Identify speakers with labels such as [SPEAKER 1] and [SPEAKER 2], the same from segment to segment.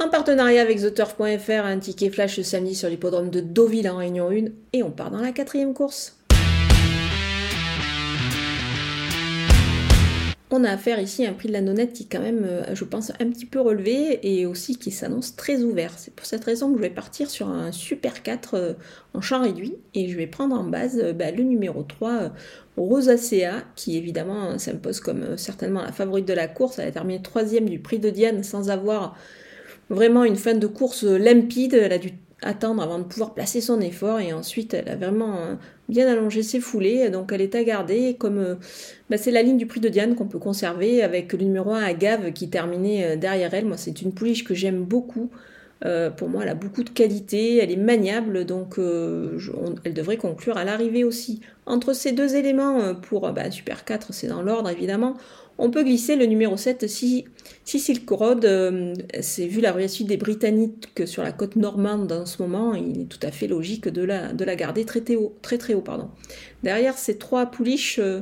[SPEAKER 1] En partenariat avec TheTurf.fr, un ticket flash ce samedi sur l'hippodrome de Deauville en Réunion 1 et on part dans la quatrième course. On a affaire ici à un prix de la nonnette qui est quand même, euh, je pense, un petit peu relevé et aussi qui s'annonce très ouvert. C'est pour cette raison que je vais partir sur un Super 4 euh, en champ réduit et je vais prendre en base euh, bah, le numéro 3, Rosacea, qui évidemment s'impose comme certainement la favorite de la course. Elle a terminé troisième du prix de Diane sans avoir vraiment une fin de course limpide. Elle a dû attendre avant de pouvoir placer son effort et ensuite elle a vraiment euh, bien allongé ses foulées. Donc elle est à garder comme euh, bah, c'est la ligne du prix de Diane qu'on peut conserver avec le numéro 1 Agave qui terminait euh, derrière elle. Moi c'est une pouliche que j'aime beaucoup pour moi elle a beaucoup de qualité elle est maniable donc elle devrait conclure à l'arrivée aussi entre ces deux éléments pour bah, Super 4 c'est dans l'ordre évidemment on peut glisser le numéro 7, si, si Silk Road, euh, c'est vu la réussite des Britanniques sur la côte normande en ce moment, il est tout à fait logique de la, de la garder très, très haut. Très, haut pardon. Derrière ces trois pouliches, euh,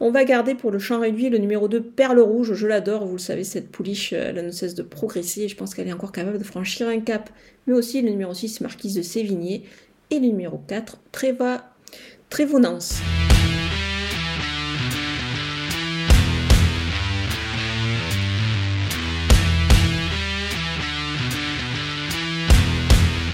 [SPEAKER 1] on va garder pour le champ réduit le numéro 2, Perle Rouge. Je l'adore, vous le savez, cette pouliche, euh, elle ne cesse de progresser et je pense qu'elle est encore capable de franchir un cap. Mais aussi le numéro 6, Marquise de Sévigné. Et le numéro 4, Tréva, Trévonance.